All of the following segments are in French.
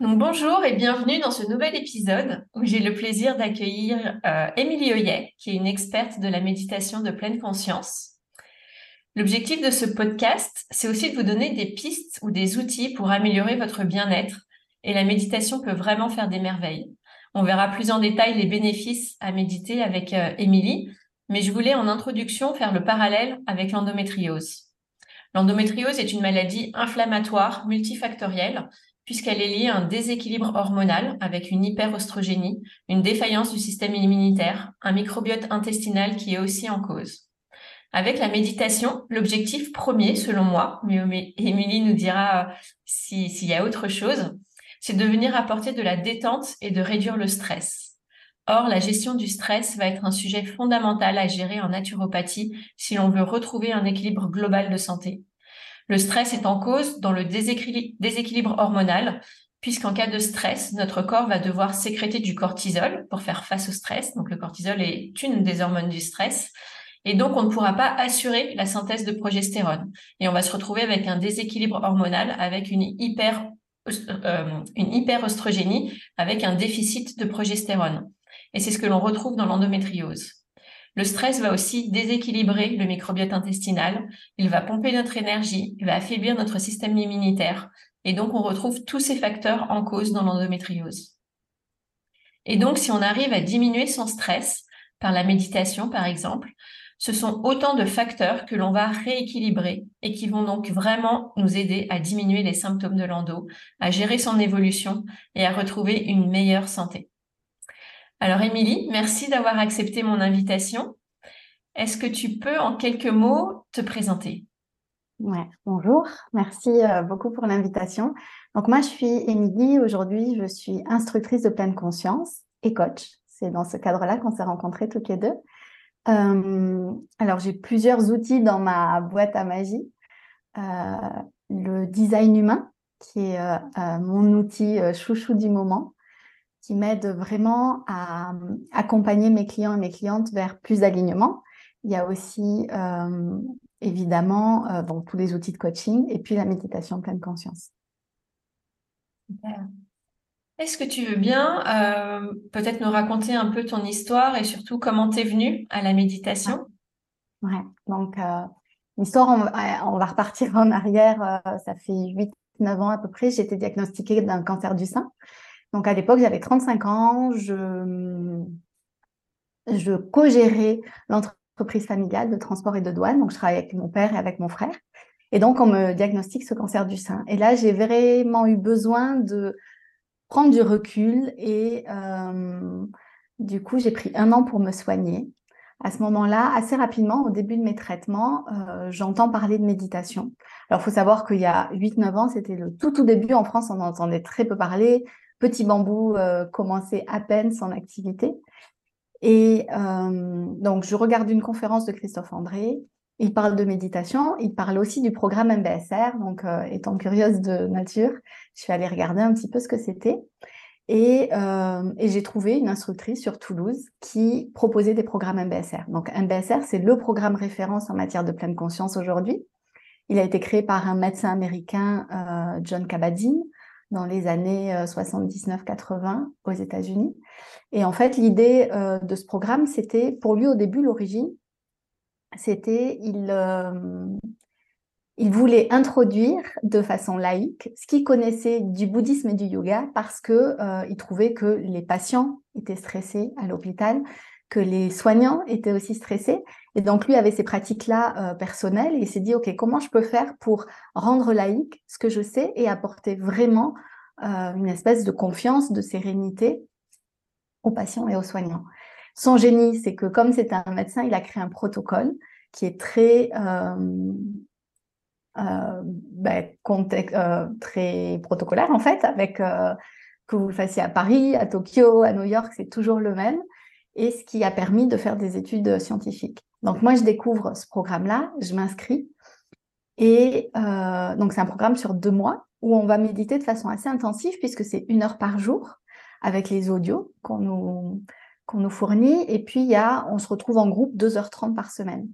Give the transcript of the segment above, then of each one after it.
bonjour et bienvenue dans ce nouvel épisode où j'ai le plaisir d'accueillir euh, Émilie qui est une experte de la méditation de pleine conscience. L'objectif de ce podcast, c'est aussi de vous donner des pistes ou des outils pour améliorer votre bien-être et la méditation peut vraiment faire des merveilles. On verra plus en détail les bénéfices à méditer avec euh, Émilie, mais je voulais en introduction faire le parallèle avec l'endométriose. L'endométriose est une maladie inflammatoire multifactorielle puisqu'elle est liée à un déséquilibre hormonal avec une hyperostrogénie, une défaillance du système immunitaire, un microbiote intestinal qui est aussi en cause. Avec la méditation, l'objectif premier, selon moi, mais Émilie nous dira euh, s'il y a autre chose, c'est de venir apporter de la détente et de réduire le stress. Or, la gestion du stress va être un sujet fondamental à gérer en naturopathie si l'on veut retrouver un équilibre global de santé. Le stress est en cause dans le déséquilibre hormonal, puisqu'en cas de stress, notre corps va devoir sécréter du cortisol pour faire face au stress. Donc le cortisol est une des hormones du stress. Et donc, on ne pourra pas assurer la synthèse de progestérone. Et on va se retrouver avec un déséquilibre hormonal, avec une hyper, euh, avec un déficit de progestérone. Et c'est ce que l'on retrouve dans l'endométriose. Le stress va aussi déséquilibrer le microbiote intestinal, il va pomper notre énergie, il va affaiblir notre système immunitaire, et donc on retrouve tous ces facteurs en cause dans l'endométriose. Et donc si on arrive à diminuer son stress par la méditation par exemple, ce sont autant de facteurs que l'on va rééquilibrer et qui vont donc vraiment nous aider à diminuer les symptômes de l'endo, à gérer son évolution et à retrouver une meilleure santé. Alors, Émilie, merci d'avoir accepté mon invitation. Est-ce que tu peux, en quelques mots, te présenter? Bonjour, merci euh, beaucoup pour l'invitation. Donc, moi, je suis Émilie. Aujourd'hui, je suis instructrice de pleine conscience et coach. C'est dans ce cadre-là qu'on s'est rencontrés toutes les deux. Euh, alors, j'ai plusieurs outils dans ma boîte à magie. Euh, le design humain, qui est mon outil chouchou du moment qui m'aide vraiment à accompagner mes clients et mes clientes vers plus d'alignement. Il y a aussi euh, évidemment euh, tous les outils de coaching et puis la méditation pleine conscience. Est-ce que tu veux bien euh, peut-être nous raconter un peu ton histoire et surtout comment tu es venue à la méditation? Ouais, donc l'histoire, on, on, va repartir en arrière. ça fait 8-9 ans à peu près. J'ai été diagnostiquée d'un cancer du sein. Donc à l'époque, j'avais 35 ans, je, co-gérais l'entreprise familiale de transport et de douane. Donc je travaillais avec mon père et avec mon frère. Et donc on me diagnostique ce cancer du sein. Et là, j'ai vraiment eu besoin de prendre du recul et euh, du coup, j'ai pris un an pour me soigner. À ce moment-là, assez rapidement, au début de mes traitements, euh, j'entends parler de méditation. Alors, il faut savoir qu'il y a 8-9 ans, c'était le tout tout début en France, on entendait très peu parler. Petit Bambou euh, commençait à peine son activité. Et euh, donc, je regarde une conférence de Christophe André. Il parle de méditation. Il parle aussi du programme MBSR. Donc, euh, étant curieuse de nature, je suis allée regarder un petit peu ce que c'était. Et, j'ai trouvé une instructrice sur Toulouse qui proposait des programmes MBSR. Donc, MBSR, c'est le programme référence en matière de pleine conscience aujourd'hui. Il a été créé par un médecin américain, John Kabat-Zinn, dans les années 79-80 euh, aux États-Unis. Et en fait, l'idée euh, de ce programme, c'était pour lui au début l'origine, c'était il euh, il voulait introduire de façon laïque ce qu'il connaissait du bouddhisme et du yoga parce que il trouvait que les patients étaient stressés à l'hôpital, que les soignants étaient aussi stressés. Et donc, lui avait ces pratiques-là personnelles et il s'est dit, OK, comment je peux faire pour rendre laïque ce que je sais et apporter vraiment une espèce de confiance, de sérénité aux patients et aux soignants? Son génie, c'est que comme c'est un médecin, il a créé un protocole qui est très, euh, euh, ben, euh, très protocolaire en fait, avec que vous le fassiez à Paris, à Tokyo, à New York, c'est toujours le même, et ce qui a permis de faire des études scientifiques. Donc moi, je découvre ce programme-là, je m'inscris, et donc c'est un programme sur deux mois où on va méditer de façon assez intensive puisque c'est une heure par jour avec les audios qu'on nous, qu'on nous fournit. Et puis, y a, on se retrouve en groupe 2h30 par semaine.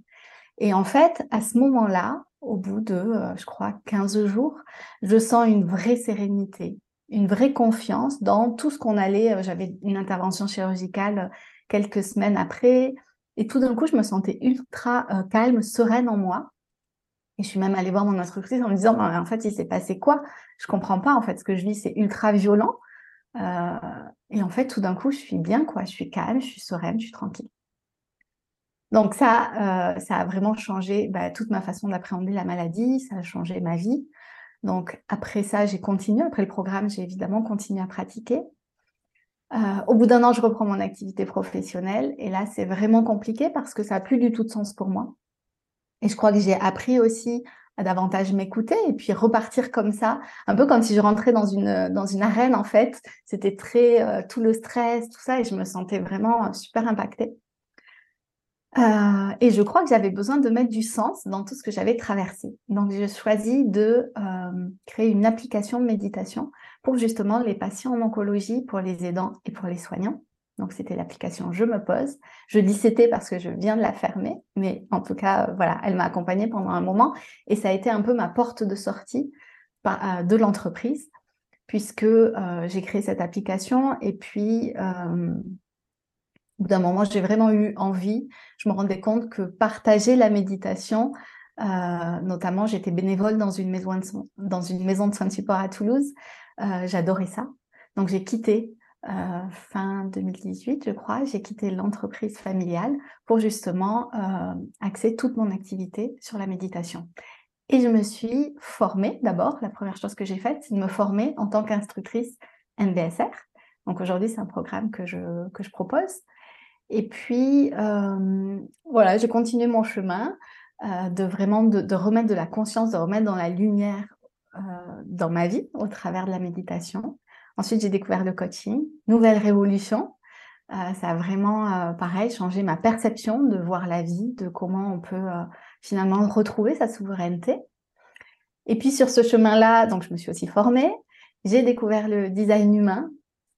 Et en fait, à ce moment-là, au bout de, euh, je crois, 15 jours, je sens une vraie sérénité, une vraie confiance dans tout ce qu'on allait. Euh, j'avais une intervention chirurgicale euh, quelques semaines après. Et tout d'un coup, je me sentais ultra calme, sereine en moi. Et je suis même allée voir mon instructrice en me disant, en fait, il s'est passé quoi? Je comprends pas. En fait, ce que je vis, c'est ultra violent. Euh, et en fait, tout d'un coup, je suis bien, quoi. Je suis calme, je suis sereine, je suis tranquille. Donc ça, euh, ça a vraiment changé bah, toute ma façon d'appréhender la maladie, ça a changé ma vie. Donc après ça, j'ai continué. Après le programme, j'ai évidemment continué à pratiquer. Euh, au bout d'un an, je reprends mon activité professionnelle et là, c'est vraiment compliqué parce que ça n'a plus du tout de sens pour moi. Et je crois que j'ai appris aussi à davantage m'écouter et puis repartir comme ça, un peu comme si je rentrais dans une, dans une arène en fait. C'était très euh, tout le stress, tout ça, et je me sentais vraiment euh, super impactée. Euh, et je crois que j'avais besoin de mettre du sens dans tout ce que j'avais traversé. Donc, j'ai choisi de créer une application de méditation pour justement les patients en oncologie, pour les aidants et pour les soignants. Donc, c'était l'application Je me pose. Je dis c'était parce que je viens de la fermer, mais en tout cas, euh, voilà, elle m'a accompagnée pendant un moment et ça a été un peu ma porte de sortie euh, de l'entreprise puisque euh, j'ai créé cette application et puis bout d'un moment, j'ai vraiment eu envie. Je me rendais compte que partager la méditation, notamment, j'étais bénévole dans une maison de, dans une maison de soins de support à Toulouse. J'adorais ça. Donc, j'ai quitté euh, fin 2018, je crois, j'ai quitté l'entreprise familiale pour justement euh, axer toute mon activité sur la méditation. Et je me suis formée d'abord. La première chose que j'ai faite, c'est de me former en tant qu'instructrice MBSR. Donc aujourd'hui, c'est un programme que je, que je propose. Et puis, euh, voilà, j'ai continué mon chemin euh, de vraiment de, remettre de la conscience, de remettre dans la lumière euh, dans ma vie au travers de la méditation. Ensuite, j'ai découvert le coaching, nouvelle révolution. Ça a vraiment, pareil, changé ma perception de voir la vie, de comment on peut finalement retrouver sa souveraineté. Et puis sur ce chemin-là, donc je me suis aussi formée. J'ai découvert le design humain,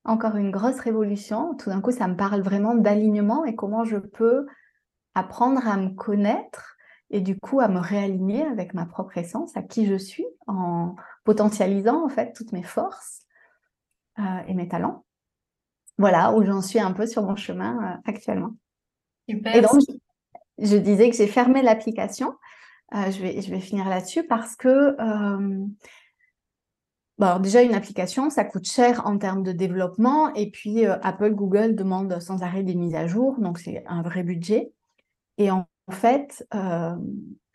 encore une grosse révolution. Tout d'un coup, ça me parle vraiment d'alignement et comment je peux apprendre à me connaître et du coup à me réaligner avec ma propre essence, à qui je suis, en potentialisant en fait toutes mes forces euh, et mes talents. Voilà où j'en suis un peu sur mon chemin euh, actuellement. Super. Et donc, je, disais que j'ai fermé l'application. Euh, je, vais, je vais finir là-dessus parce que Bon, déjà, une application, ça coûte cher en termes de développement. Et puis, Apple, Google demandent sans arrêt des mises à jour. Donc, c'est un vrai budget. Et en, fait,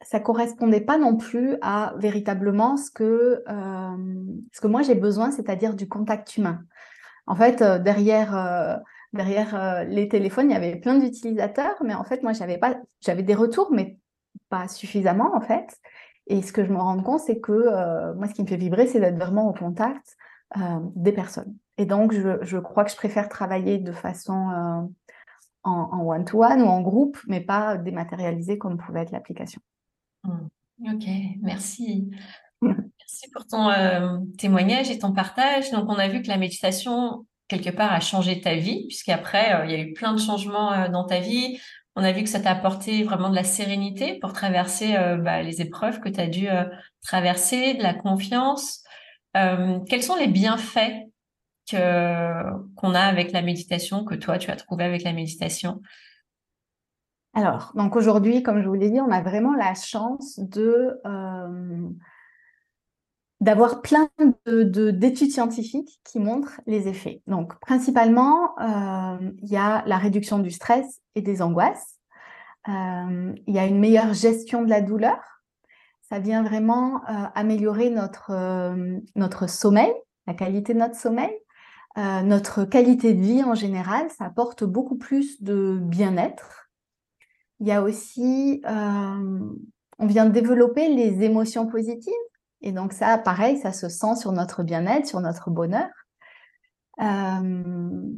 ça correspondait pas non plus à véritablement ce que, euh, ce que moi j'ai besoin, c'est-à-dire du contact humain. En fait, euh, derrière, euh, derrière les téléphones, il y avait plein d'utilisateurs, mais en fait, moi, j'avais j'avais des retours, mais pas suffisamment en fait. Et ce que je me rends compte, c'est que moi, ce qui me fait vibrer, c'est d'être vraiment au contact des personnes. Et donc, je, je, crois que je préfère travailler de façon en one-to-one -one ou en groupe, mais pas dématérialisé comme pouvait être l'application. Mmh. Ok, merci. Merci pour ton euh, témoignage et ton partage. Donc, on a vu que la méditation, quelque part, a changé ta vie, puisqu'après, euh, il y a eu plein de changements euh, dans ta vie. On a vu que ça t'a apporté vraiment de la sérénité pour traverser bah, les épreuves que tu as dû traverser, de la confiance. quels sont les bienfaits qu'on a avec la méditation, que toi, tu as trouvé avec la méditation? Alors, donc aujourd'hui, comme je vous l'ai dit, on a vraiment la chance de, euh, d'avoir plein d'études scientifiques qui montrent les effets. Donc, principalement, euh, il y a la réduction du stress et des angoisses. Euh, il y a une meilleure gestion de la douleur. Ça vient vraiment euh, améliorer notre, notre sommeil, la qualité de notre sommeil, notre qualité de vie en général. Ça apporte beaucoup plus de bien-être. Il y a aussi, on vient de développer les émotions positives et donc ça, pareil, ça se sent sur notre bien-être, sur notre bonheur. Euh,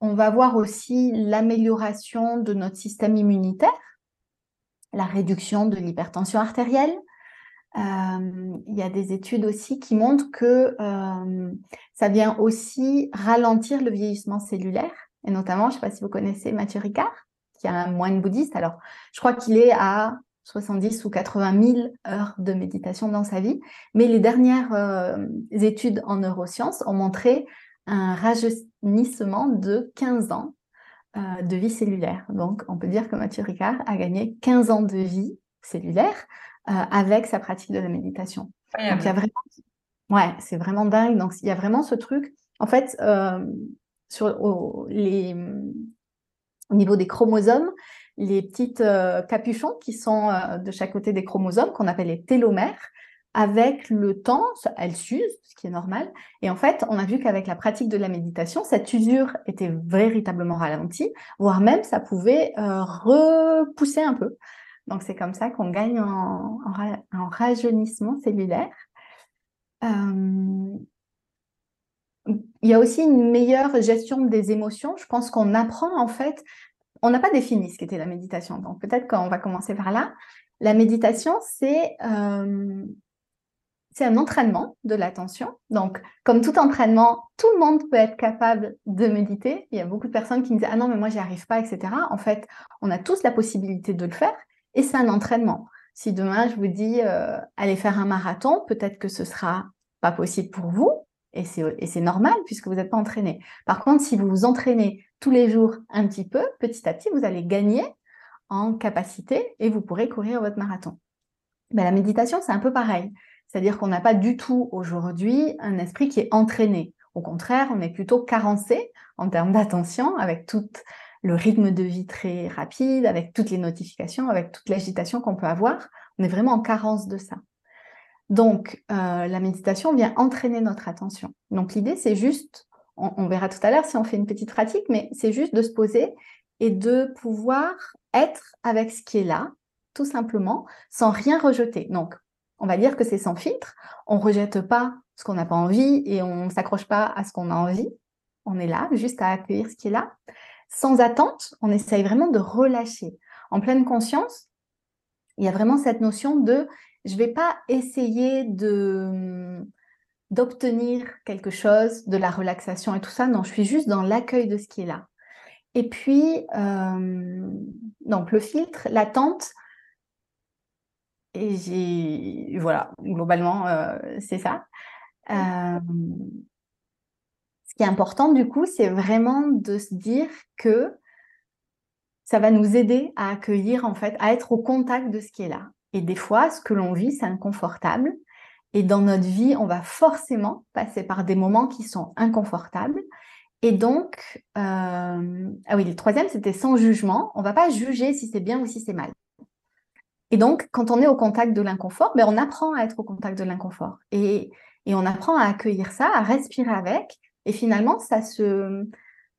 on va voir aussi l'amélioration de notre système immunitaire, la réduction de l'hypertension artérielle. Euh, il y a des études aussi qui montrent que euh, ça vient aussi ralentir le vieillissement cellulaire. Et notamment, je ne sais pas si vous connaissez Mathieu Ricard, qui est un moine bouddhiste. Alors, je crois qu'il est à 70 ou 80 000 heures de méditation dans sa vie. Mais les dernières euh, études en neurosciences ont montré un rajeunissement de 15 ans euh, de vie cellulaire. Donc, on peut dire que Mathieu Ricard a gagné 15 ans de vie cellulaire euh, avec sa pratique de la méditation. Donc, il y a vraiment... Ouais, c'est vraiment dingue. Donc, il y a vraiment ce truc. En fait, sur les... au niveau des chromosomes, les petites euh, capuchons qui sont euh, de chaque côté des chromosomes, qu'on appelle les télomères. Avec le temps, elles s'usent, ce qui est normal. Et en fait, on a vu qu'avec la pratique de la méditation, cette usure était véritablement ralentie, voire même ça pouvait euh, repousser un peu. Donc c'est comme ça qu'on gagne en, rajeunissement cellulaire. il y a aussi une meilleure gestion des émotions. Je pense qu'on apprend en fait on n'a pas défini ce qu'était la méditation. Donc peut-être qu'on va commencer par là. La méditation, c'est euh, un entraînement de l'attention. Donc, comme tout entraînement, tout le monde peut être capable de méditer. Il y a beaucoup de personnes qui me disent Ah non, mais moi, j'y arrive pas, etc. En fait, on a tous la possibilité de le faire et c'est un entraînement. Si demain, je vous dis euh, Allez faire un marathon, peut-être que ce sera pas possible pour vous, et c'est normal puisque vous n'êtes pas entraîné. Par contre, si vous vous entraînez tous les jours un petit peu, petit à petit, vous allez gagner en capacité et vous pourrez courir votre marathon. Mais la méditation, c'est un peu pareil. C'est-à-dire qu'on n'a pas du tout aujourd'hui un esprit qui est entraîné. Au contraire, on est plutôt carencé en termes d'attention avec tout le rythme de vie très rapide, avec toutes les notifications, avec toute l'agitation qu'on peut avoir. On est vraiment en carence de ça. Donc, euh, la méditation vient entraîner notre attention. Donc, l'idée, c'est juste on, verra tout à l'heure si on fait une petite pratique, mais c'est juste de se poser et de pouvoir être avec ce qui est là, tout simplement, sans rien rejeter. Donc, on va dire que c'est sans filtre. On ne rejette pas ce qu'on n'a pas envie et on ne s'accroche pas à ce qu'on a envie. On est là, juste à accueillir ce qui est là. Sans attente, on essaye vraiment de relâcher. En pleine conscience, il y a vraiment cette notion de je ne vais pas essayer de d'obtenir quelque chose, de la relaxation et tout ça. Non, je suis juste dans l'accueil de ce qui est là. Et puis, euh, donc le filtre, l'attente, et j'ai, voilà, globalement, euh, c'est ça. Euh, ce qui est important, du coup, c'est vraiment de se dire que ça va nous aider à accueillir, en fait, à être au contact de ce qui est là. Et des fois, ce que l'on vit, c'est inconfortable. Et dans notre vie, on va forcément passer par des moments qui sont inconfortables. Et donc, euh, ah oui, le troisième, c'était sans jugement. On ne va pas juger si c'est bien ou si c'est mal. Et donc, quand on est au contact de l'inconfort, ben, on apprend à être au contact de l'inconfort. Et, et, on apprend à accueillir ça, à respirer avec. Et finalement, ça se...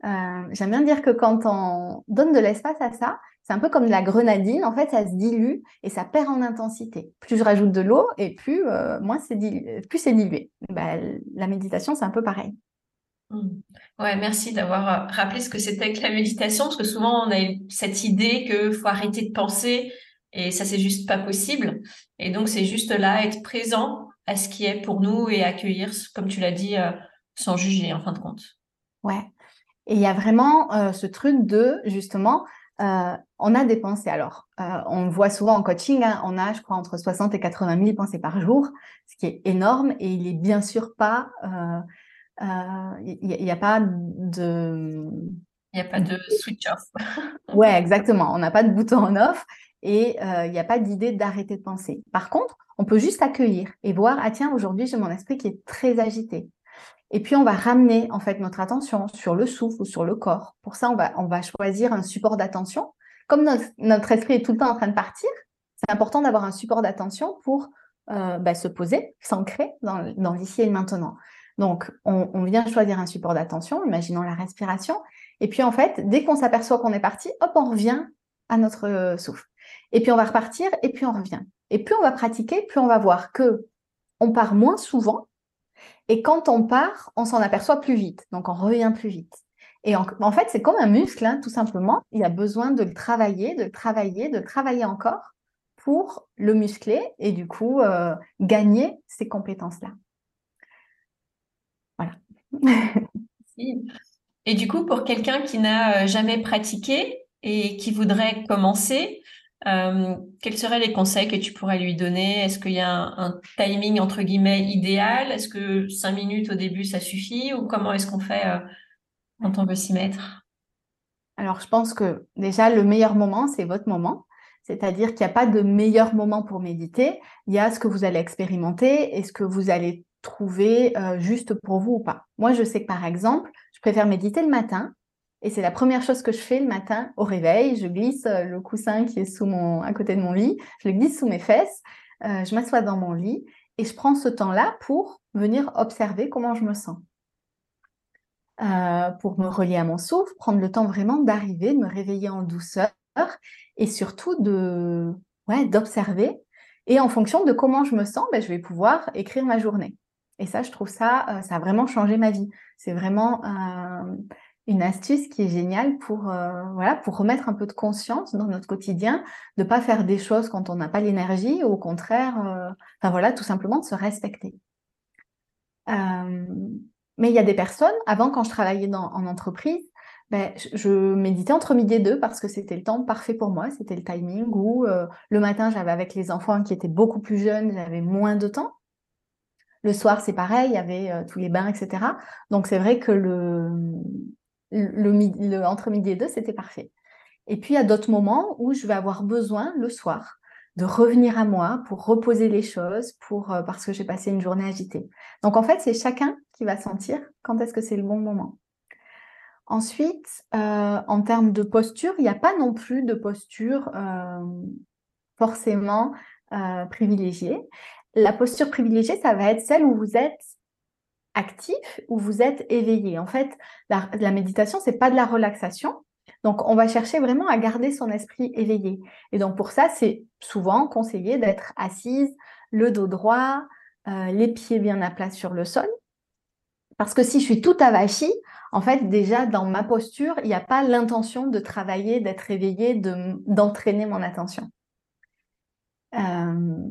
Euh, J'aime bien dire que quand on donne de l'espace à ça, c'est un peu comme de la grenadine, en fait, ça se dilue et ça perd en intensité. Plus je rajoute de l'eau et plus, euh, moins c'est plus c'est dilué. Bah, la méditation, c'est un peu pareil. Mmh. Ouais, merci d'avoir euh, rappelé ce que c'était que la méditation, parce que souvent on a cette idée que faut arrêter de penser et ça c'est juste pas possible. Et donc c'est juste là être présent à ce qui est pour nous et accueillir, comme tu l'as dit, euh, sans juger en fin de compte. Ouais. Et il y a vraiment ce truc de justement euh, on a des pensées. Alors, euh, on voit souvent en coaching, hein, on a, je crois, entre 60 et 80 000 pensées par jour, ce qui est énorme. Et il est bien sûr pas, il euh, n'y a, pas de, Il n'y a pas de switch off. ouais, exactement. On n'a pas de bouton on off et il n'y a pas d'idée d'arrêter de penser. Par contre, on peut juste accueillir et voir, ah tiens, aujourd'hui, j'ai mon esprit qui est très agité. Et puis, on va ramener en fait notre attention sur le souffle ou sur le corps. Pour ça, on va, on va choisir un support d'attention. Comme notre, esprit est tout le temps en train de partir, c'est important d'avoir un support d'attention pour euh, bah, se poser, s'ancrer dans, l'ici et le maintenant. Donc, on, on vient choisir un support d'attention, imaginons la respiration. Et puis, en fait, dès qu'on s'aperçoit qu'on est parti, hop, on revient à notre euh, souffle. Et puis, on va repartir et puis on revient. Et plus on va pratiquer, plus on va voir que on part moins souvent. Et quand on part, on s'en aperçoit plus vite. Donc, on revient plus vite. Et en, fait, c'est comme un muscle, hein, tout simplement. Il a besoin de le travailler, de le travailler, de le travailler encore pour le muscler et du coup euh, gagner ces compétences-là. Voilà. et du coup, pour quelqu'un qui n'a euh, jamais pratiqué et qui voudrait commencer, euh, quels seraient les conseils que tu pourrais lui donner? Est-ce qu'il y a un, timing entre guillemets idéal? Est-ce que cinq minutes au début ça suffit? Ou comment est-ce qu'on fait quand on veut s'y mettre Alors je pense que déjà le meilleur moment c'est votre moment. C'est-à-dire qu'il n'y a pas de meilleur moment pour méditer. Il y a ce que vous allez expérimenter et ce que vous allez trouver euh, juste pour vous ou pas. Moi, je sais que par exemple, je préfère méditer le matin et c'est la première chose que je fais le matin au réveil. Je glisse euh, le coussin qui est sous mon, à côté de mon lit, je le glisse sous mes fesses, euh, je m'assois dans mon lit et je prends ce temps-là pour venir observer comment je me sens. Euh, pour me relier à mon souffle, prendre le temps vraiment d'arriver, de me réveiller en douceur et surtout de ouais, d'observer. Et en fonction de comment je me sens, ben, je vais pouvoir écrire ma journée. Et ça, je trouve ça, ça a vraiment changé ma vie. C'est vraiment une astuce qui est géniale pour, euh, voilà, pour remettre un peu de conscience dans notre quotidien, de ne pas faire des choses quand on n'a pas l'énergie, au contraire, euh, voilà, tout simplement de se respecter. Euh, mais il y a des personnes, avant quand je travaillais dans, en entreprise, ben, je, méditais entre midi et deux parce que c'était le temps parfait pour moi, c'était le timing où le matin j'avais avec les enfants qui étaient beaucoup plus jeunes, j'avais moins de temps. Le soir, c'est pareil, il y avait tous les bains, etc. Donc, c'est vrai que le, entre midi et deux, c'était parfait. Et puis, il y a d'autres moments où je vais avoir besoin le soir de revenir à moi pour reposer les choses, pour, euh, parce que j'ai passé une journée agitée. Donc, en fait, c'est chacun qui va sentir quand est-ce que c'est le bon moment. Ensuite, euh, en termes de posture, il n'y a pas non plus de posture euh, forcément privilégiée. La posture privilégiée, ça va être celle où vous êtes actif ou vous êtes éveillé. En fait, la, la méditation, c'est pas de la relaxation. Donc, on va chercher vraiment à garder son esprit éveillé. Et donc, pour ça, c'est souvent conseillé d'être assise, le dos droit, euh, les pieds bien à plat sur le sol. Parce que si je suis tout avachie, en fait, déjà dans ma posture, il n'y a pas l'intention de travailler, d'être éveillé, d'entraîner mon attention. Euh,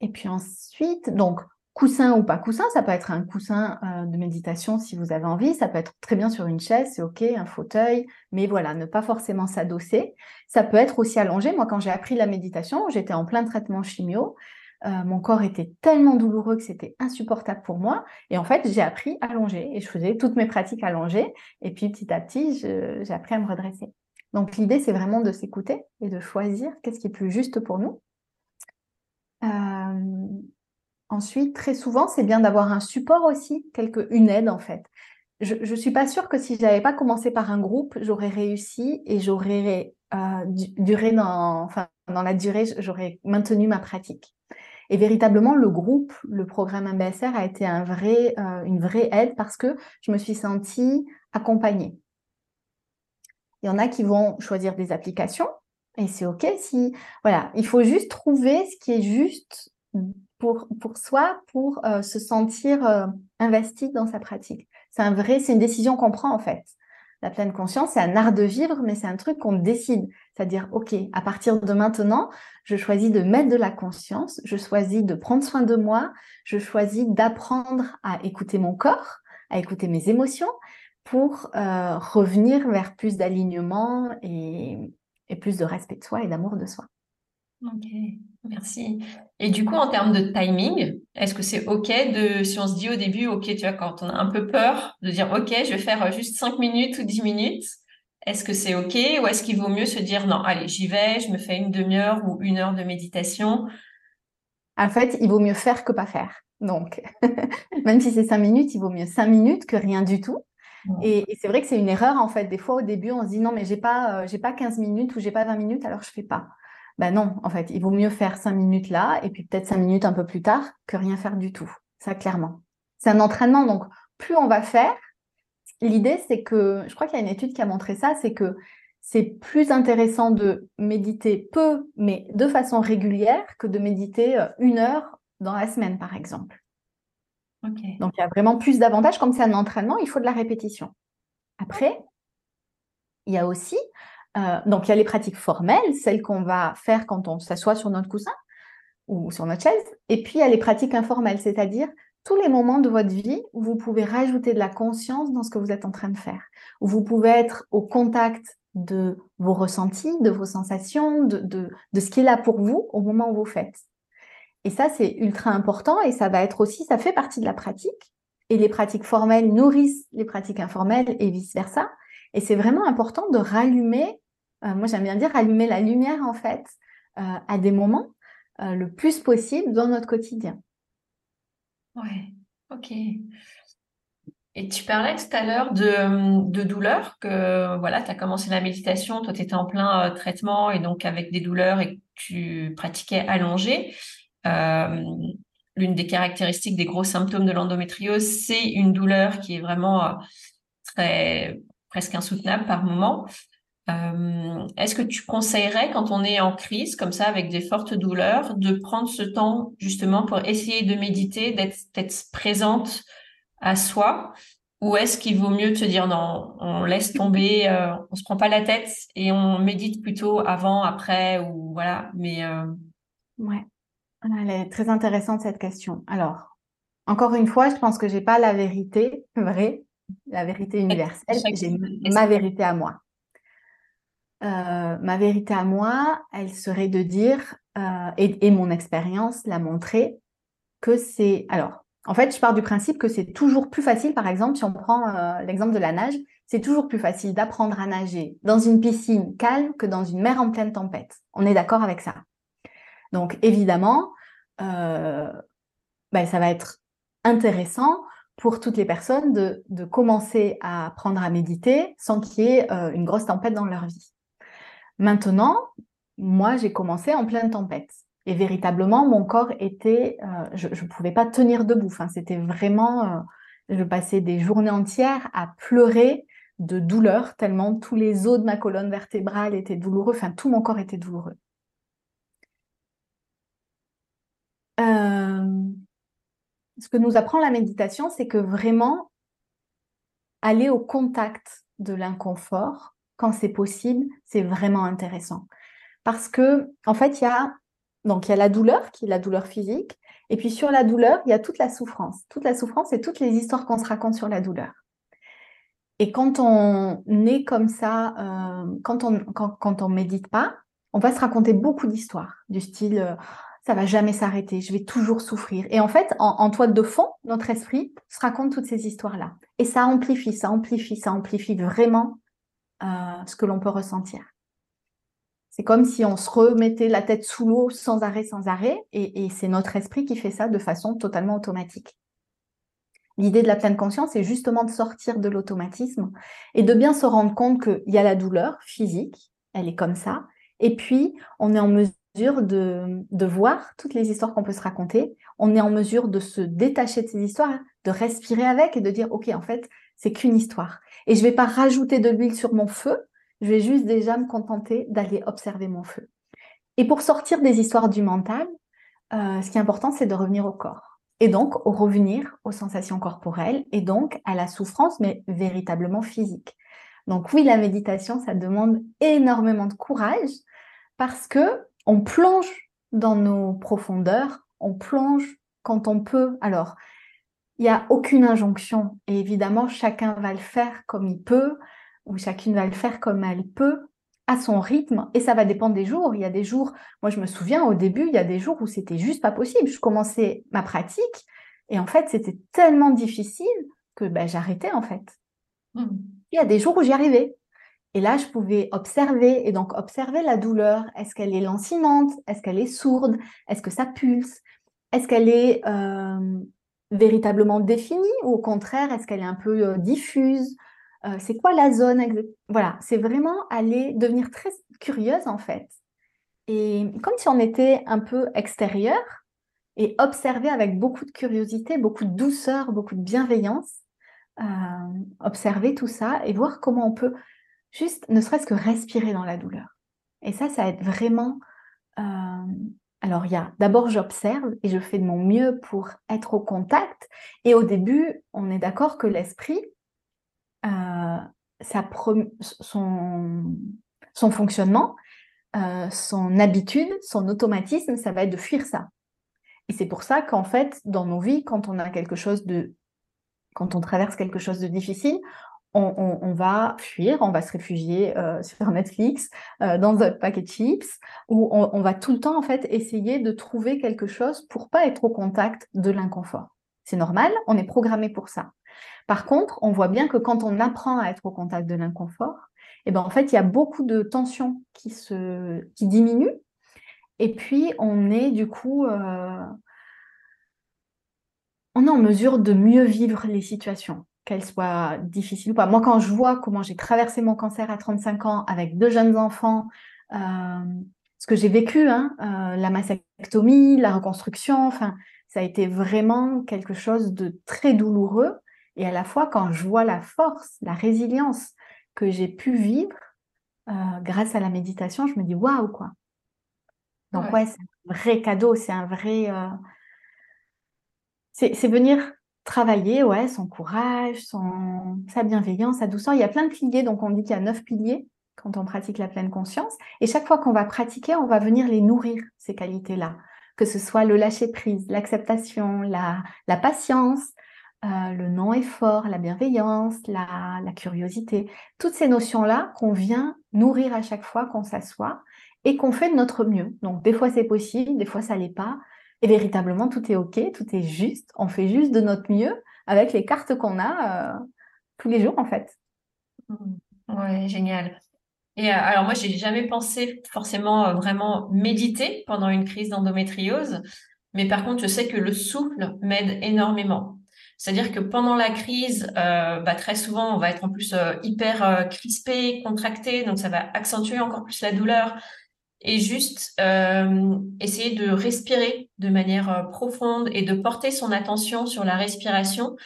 et puis ensuite, donc, Coussin ou pas coussin, ça peut être un coussin euh, de méditation si vous avez envie, ça peut être très bien sur une chaise, c'est ok, un fauteuil, mais voilà, ne pas forcément s'adosser. Ça peut être aussi allongé. Moi, quand j'ai appris la méditation, j'étais en plein traitement chimio. Euh, mon corps était tellement douloureux que c'était insupportable pour moi. Et en fait, j'ai appris à allonger et je faisais toutes mes pratiques allongées. Et puis petit à petit, j'ai appris à me redresser. Donc l'idée, c'est vraiment de s'écouter et de choisir qu'est-ce qui est plus juste pour nous. Euh, Ensuite, très souvent, c'est bien d'avoir un support aussi, quelque, une aide en fait. Je ne suis pas sûre que si je n'avais pas commencé par un groupe, j'aurais réussi et j'aurais euh, duré dans, enfin, dans la durée, j'aurais maintenu ma pratique. Et véritablement, le groupe, le programme MBSR a été un vrai, euh, une vraie aide parce que je me suis sentie accompagnée. Il y en a qui vont choisir des applications et c'est OK si, voilà, il faut juste trouver ce qui est juste pour, soi, pour euh, se sentir euh, investi dans sa pratique. C'est un vrai, c'est une décision qu'on prend en fait. La pleine conscience, c'est un art de vivre, mais c'est un truc qu'on décide. C'est-à-dire, OK, à partir de maintenant, je choisis de mettre de la conscience, je choisis de prendre soin de moi, je choisis d'apprendre à écouter mon corps, à écouter mes émotions pour euh, revenir vers plus d'alignement et, et plus de respect de soi et d'amour de soi. Ok, merci. Et du coup, en termes de timing, est-ce que c'est OK de, si on se dit au début, OK, tu vois, quand on a un peu peur, de dire OK, je vais faire juste 5 minutes ou 10 minutes, Est-ce que c'est OK ou est-ce qu'il vaut mieux se dire non, allez, j'y vais, je me fais une demi-heure ou une heure de méditation? En fait, il vaut mieux faire que pas faire. Donc, même si c'est cinq minutes, il vaut mieux cinq minutes que rien du tout. Et, c'est vrai que c'est une erreur, en fait. Des fois, au début, on se dit non, mais j'ai pas, euh, j'ai pas 15 minutes ou j'ai pas 20 minutes, alors je fais pas. Ben non, en fait, il vaut mieux faire cinq minutes là et puis peut-être cinq minutes un peu plus tard que rien faire du tout. Ça, clairement. C'est un entraînement. Donc, plus on va faire, l'idée, c'est que, je crois qu'il y a une étude qui a montré ça, c'est que c'est plus intéressant de méditer peu, mais de façon régulière, que de méditer euh, une heure dans la semaine, par exemple. Donc, il y a vraiment plus d'avantages. Comme c'est un entraînement, il faut de la répétition. Après, il y a aussi, euh, donc il y a les pratiques formelles, celles qu'on va faire quand on s'assoit sur notre coussin ou sur notre chaise. Et puis, il y a les pratiques informelles, c'est-à-dire tous les moments de votre vie où vous pouvez rajouter de la conscience dans ce que vous êtes en train de faire, où vous pouvez être au contact de vos ressentis, de vos sensations, de, de, ce qui est là pour vous au moment où vous faites. Et ça, c'est ultra important et ça va être aussi, ça fait partie de la pratique. Et les pratiques formelles nourrissent les pratiques informelles et vice-versa. Et c'est vraiment important de rallumer, moi j'aime bien dire rallumer la lumière en fait, euh, à des moments euh, le plus possible dans notre quotidien. Ouais, ok. Et tu parlais tout à l'heure de, de douleur, que voilà, tu as commencé la méditation, toi tu étais en plein traitement et donc avec des douleurs et tu pratiquais allongé. Euh, l'une des caractéristiques des gros symptômes de l'endométriose, c'est une douleur qui est vraiment euh, très presque insoutenable par moment. Euh, est-ce que tu conseillerais, quand on est en crise, comme ça, avec des fortes douleurs, de prendre ce temps justement pour essayer de méditer, d'être présente à soi? Ou est-ce qu'il vaut mieux se dire non, on laisse tomber, euh, on se prend pas la tête et on médite plutôt avant, après, ou voilà, mais... Euh... Ouais. Elle est très intéressante cette question. Alors, encore une fois, je pense que j'ai pas la vérité vraie, la vérité universelle. J'ai ma vérité à moi. Euh, ma vérité à moi, elle serait de dire, euh, et, mon expérience l'a montré, que c'est. Alors, en fait, je pars du principe que c'est toujours plus facile, par exemple, si on prend euh, l'exemple de la nage, c'est toujours plus facile d'apprendre à nager dans une piscine calme que dans une mer en pleine tempête. On est d'accord avec ça? Donc évidemment, ben, ça va être intéressant pour toutes les personnes de, commencer à apprendre à méditer sans qu'il y ait une grosse tempête dans leur vie. Maintenant, moi, j'ai commencé en pleine tempête. Et véritablement, mon corps était, euh, je ne pouvais pas tenir debout. C'était vraiment, je passais des journées entières à pleurer de douleur, tellement tous les os de ma colonne vertébrale étaient douloureux, enfin, tout mon corps était douloureux. Euh, ce que nous apprend la méditation, c'est que vraiment aller au contact de l'inconfort, quand c'est possible, c'est vraiment intéressant. Parce que, en fait, il y a, donc, il y a la douleur, qui est la douleur physique, et puis sur la douleur, il y a toute la souffrance. Toute la souffrance et toutes les histoires qu'on se raconte sur la douleur. Et quand on est comme ça, euh, quand on quand, quand on médite pas, on va se raconter beaucoup d'histoires du style euh, ça va jamais s'arrêter, je vais toujours souffrir. Et en fait, en, toile de fond, notre esprit se raconte toutes ces histoires-là. Et ça amplifie, ça amplifie, ça amplifie vraiment euh, ce que l'on peut ressentir. C'est comme si on se remettait la tête sous l'eau sans arrêt, sans arrêt, et, c'est notre esprit qui fait ça de façon totalement automatique. L'idée de la pleine conscience est justement de sortir de l'automatisme et de bien se rendre compte qu'il y a la douleur physique, elle est comme ça, et puis on est en mesure de, de voir toutes les histoires qu'on peut se raconter. On est en mesure de se détacher de ces histoires, de respirer avec et de dire, OK, en fait, c'est qu'une histoire. Et je vais pas rajouter de l'huile sur mon feu, je vais juste déjà me contenter d'aller observer mon feu. Et pour sortir des histoires du mental, euh, ce qui est important, c'est de revenir au corps. Et donc, au revenir aux sensations corporelles et donc à la souffrance, mais véritablement physique. Donc oui, la méditation, ça demande énormément de courage parce que on plonge dans nos profondeurs, on plonge quand on peut. Alors, il n'y a aucune injonction et évidemment, chacun va le faire comme il peut ou chacune va le faire comme elle peut à son rythme et ça va dépendre des jours. Il y a des jours, moi je me souviens au début, il y a des jours où c'était juste pas possible. Je commençais ma pratique et en fait, c'était tellement difficile que ben, j'arrêtais en fait. Mmh. Il y a des jours où j'y arrivais. Et là, je pouvais observer, et donc observer la douleur. Est-ce qu'elle est lancinante? Est-ce qu'elle est sourde? Est-ce que ça pulse? Est-ce qu'elle est, euh, véritablement définie ou au contraire, est-ce qu'elle est un peu euh, diffuse? Euh, C'est quoi la zone Voilà, c'est vraiment aller devenir très curieuse en fait. Et comme si on était un peu extérieur et observer avec beaucoup de curiosité, beaucoup de douceur, beaucoup de bienveillance, observer tout ça et voir comment on peut juste ne serait-ce que respirer dans la douleur. Et ça, ça aide vraiment. Alors, il y a d'abord, j'observe et je fais de mon mieux pour être au contact. Et au début, on est d'accord que l'esprit, euh, son, son fonctionnement, euh, son habitude, son automatisme, ça va être de fuir ça. Et c'est pour ça qu'en fait, dans nos vies, quand on a quelque chose de, quand on traverse quelque chose de difficile, on, va fuir, on va se réfugier euh, sur Netflix, euh, dans un paquet de chips, où on, va tout le temps en fait essayer de trouver quelque chose pour pas être au contact de l'inconfort. C'est normal, on est programmé pour ça. Par contre, on voit bien que quand on apprend à être au contact de l'inconfort, eh ben en fait il y a beaucoup de tensions qui se qui diminuent, et puis on est du coup euh, on est en mesure de mieux vivre les situations qu'elle soit difficile ou pas. Moi, quand je vois comment j'ai traversé mon cancer à 35 ans avec deux jeunes enfants, euh, ce que j'ai vécu, hein, euh, la mastectomie, la reconstruction, enfin, ça a été vraiment quelque chose de très douloureux. Et à la fois, quand je vois la force, la résilience que j'ai pu vivre euh, grâce à la méditation, je me dis waouh, quoi. Donc, ouais, c'est un vrai cadeau, c'est un vrai. C'est venir travailler ouais, son courage, sa bienveillance, sa douceur. Il y a plein de piliers, donc on dit qu'il y a neuf piliers quand on pratique la pleine conscience. Et chaque fois qu'on va pratiquer, on va venir les nourrir, ces qualités-là. Que ce soit le lâcher-prise, l'acceptation, la, la patience, euh, le non-effort, la bienveillance, la, la curiosité. Toutes ces notions-là qu'on vient nourrir à chaque fois qu'on s'assoit et qu'on fait de notre mieux. Donc des fois c'est possible, des fois ça l'est pas. Et véritablement, tout est OK, tout est juste. On fait juste de notre mieux avec les cartes qu'on a euh, tous les jours, en fait. Mmh. Ouais, génial. Et euh, alors, moi, j'ai jamais pensé forcément euh, vraiment méditer pendant une crise d'endométriose. Mais par contre, je sais que le souffle m'aide énormément. C'est-à-dire que pendant la crise, bah, très souvent, on va être en plus hyper crispé, contracté, donc ça va accentuer encore plus la douleur et juste euh, essayer de respirer de manière euh, profonde et de porter son attention sur la respiration,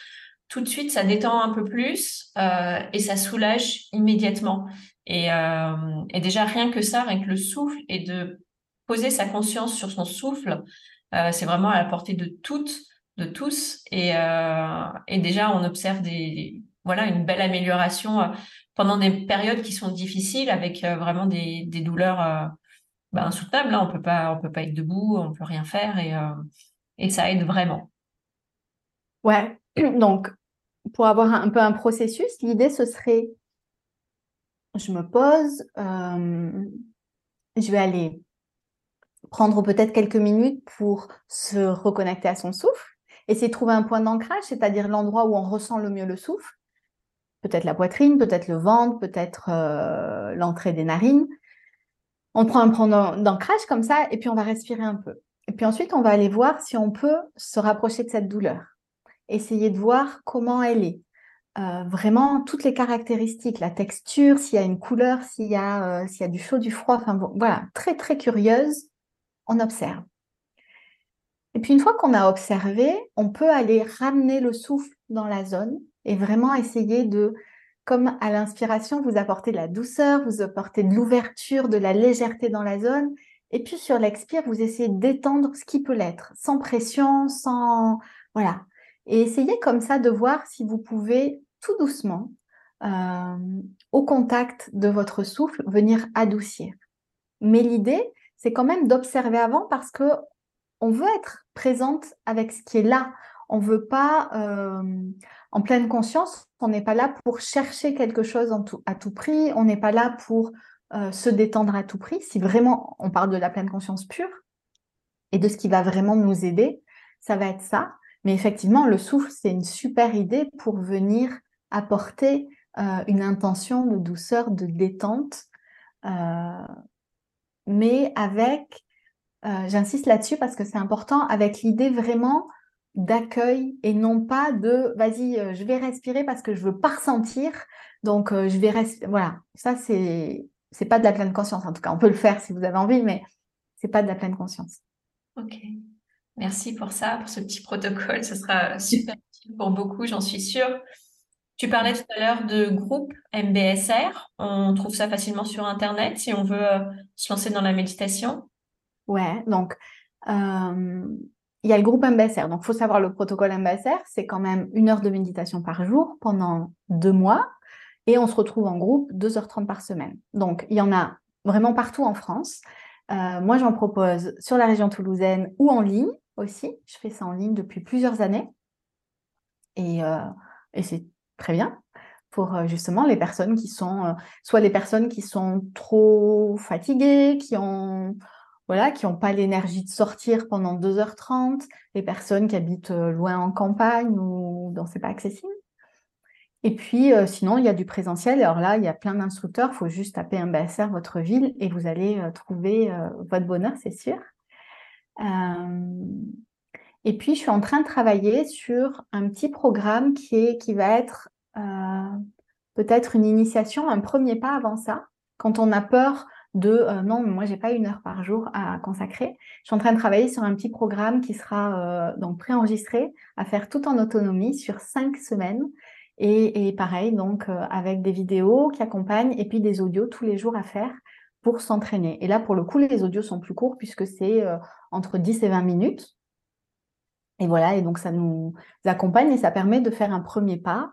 tout de suite, ça détend un peu plus euh, et ça soulage immédiatement. Et, et, déjà, rien que ça, rien que le souffle et de poser sa conscience sur son souffle, c'est vraiment à la portée de toutes, de tous. Et, et déjà, on observe des, voilà, une belle amélioration pendant des périodes qui sont difficiles avec vraiment des, des douleurs bah, insoutenable. Là, on peut pas, peut pas être debout, on peut rien faire et, euh, et ça aide vraiment. Ouais. Donc, pour avoir un, peu un processus, l'idée ce serait, je me pose, euh, je vais aller prendre peut-être quelques minutes pour se reconnecter à son souffle, essayer de trouver un point d'ancrage, c'est-à-dire l'endroit où on ressent le mieux le souffle, peut-être la poitrine, peut-être le ventre, peut-être euh, l'entrée des narines, on prend un point d'ancrage comme ça et puis on va respirer un peu. Et puis ensuite, on va aller voir si on peut se rapprocher de cette douleur. Essayer de voir comment elle est. Euh, vraiment toutes les caractéristiques, la texture, s'il y a une couleur, s'il y, a, euh, s'il y a du chaud, du froid, enfin voilà, très très curieuse, on observe. Et puis une fois qu'on a observé, on peut aller ramener le souffle dans la zone et vraiment essayer de comme à l'inspiration, vous apportez de la douceur, vous apportez de l'ouverture, de la légèreté dans la zone. Et puis sur l'expire, vous essayez d'étendre ce qui peut l'être, sans pression, sans... Voilà. Et essayez comme ça de voir si vous pouvez tout doucement, euh, au contact de votre souffle, venir adoucir. Mais l'idée, c'est quand même d'observer avant parce que on veut être présente avec ce qui est là. On veut pas, euh, en pleine conscience, on n'est pas là pour chercher quelque chose à tout prix, on n'est pas là pour euh, se détendre à tout prix. Si vraiment on parle de la pleine conscience pure et de ce qui va vraiment nous aider, ça va être ça. Mais effectivement, le souffle, c'est une super idée pour venir apporter une intention de douceur, de détente, mais avec, j'insiste là-dessus parce que c'est important, avec l'idée vraiment d'accueil et non pas de vas-y, je vais respirer parce que je veux pas ressentir, donc je vais respirer. Voilà, ça c'est c'est pas de la pleine conscience. En tout cas, on peut le faire si vous avez envie, mais c'est pas de la pleine conscience. Ok. Merci pour ça, pour ce petit protocole. Ce sera super utile pour beaucoup, j'en suis sûre. Tu parlais tout à l'heure de groupe MBSR. On trouve ça facilement sur Internet si on veut euh, se lancer dans la méditation. Ouais, donc euh, il y a le groupe MBSR. Donc, il faut savoir le protocole MBSR, c'est quand même une heure de méditation par jour pendant deux mois. Et on se retrouve en groupe 2h30 par semaine. Donc, il y en a vraiment partout en France. Euh, moi, j'en propose sur la région toulousaine ou en ligne aussi. Je fais ça en ligne depuis plusieurs années. Et, et c'est très bien pour euh, justement les personnes qui sont, euh, soit les personnes qui sont trop fatiguées, qui ont voilà, qui n'ont pas l'énergie de sortir pendant 2h30, les personnes qui habitent euh, loin en campagne ou dont c'est pas accessible. Et puis, sinon, il y a du présentiel. Alors là, il y a plein d'instructeurs. Il faut juste taper un BSR votre ville et vous allez trouver votre bonheur, c'est sûr. Et puis, je suis en train de travailler sur un petit programme qui, est, qui va être euh, peut-être une initiation, un premier pas avant ça, quand on a peur de euh, non, moi j'ai pas une heure par jour à consacrer. Je suis en train de travailler sur un petit programme qui sera euh, donc préenregistré à faire tout en autonomie sur cinq semaines. Et, et pareil, donc avec des vidéos qui accompagnent et puis des audios tous les jours à faire pour s'entraîner. Et là, pour le coup, les audios sont plus courts puisque c'est entre 10 et 20 minutes. Et voilà, et donc ça nous accompagne et ça permet de faire un premier pas.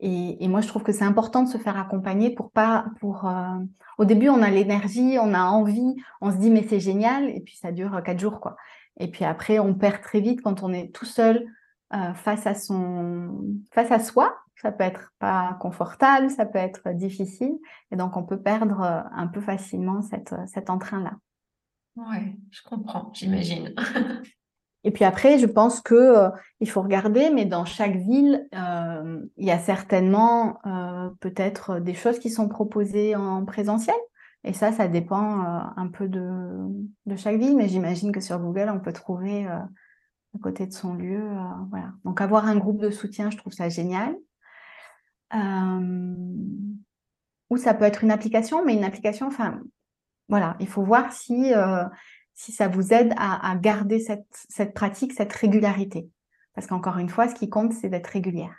Et, moi, je trouve que c'est important de se faire accompagner pour pas, pour. Euh, au début, on a l'énergie, on a envie, on se dit mais c'est génial, et puis ça dure quatre jours quoi. Et puis après, on perd très vite quand on est tout seul euh, face à son, face à soi. Ça peut être pas confortable, ça peut être difficile, et donc on peut perdre euh, un peu facilement cet entrain là. Ouais, je comprends, j'imagine. Et puis après, je pense que euh, il faut regarder, mais dans chaque ville, euh, il y a certainement euh, peut-être des choses qui sont proposées en présentiel. Et ça, ça dépend un peu de, de, chaque ville, mais j'imagine que sur Google, on peut trouver à côté de son lieu. voilà. Donc avoir un groupe de soutien, je trouve ça génial. ou ça peut être une application, mais une application, enfin, voilà, il faut voir si si ça vous aide à, garder cette, pratique, cette régularité. Parce qu'encore une fois, ce qui compte, c'est d'être régulière.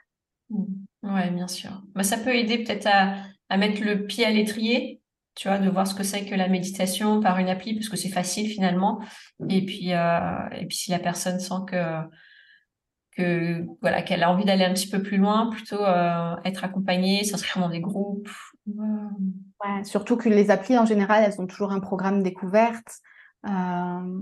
Mmh. Oui, bien sûr. Bah, ça peut aider peut-être à, mettre le pied à l'étrier, tu vois, de voir ce que c'est que la méditation par une appli, parce que c'est facile finalement. Et puis, euh, et puis si la personne sent que, que voilà, qu'elle a envie d'aller un petit peu plus loin, plutôt euh, être accompagnée, s'inscrire dans des groupes. Ouais, surtout que les applis en général, elles ont toujours un programme découverte. Euh,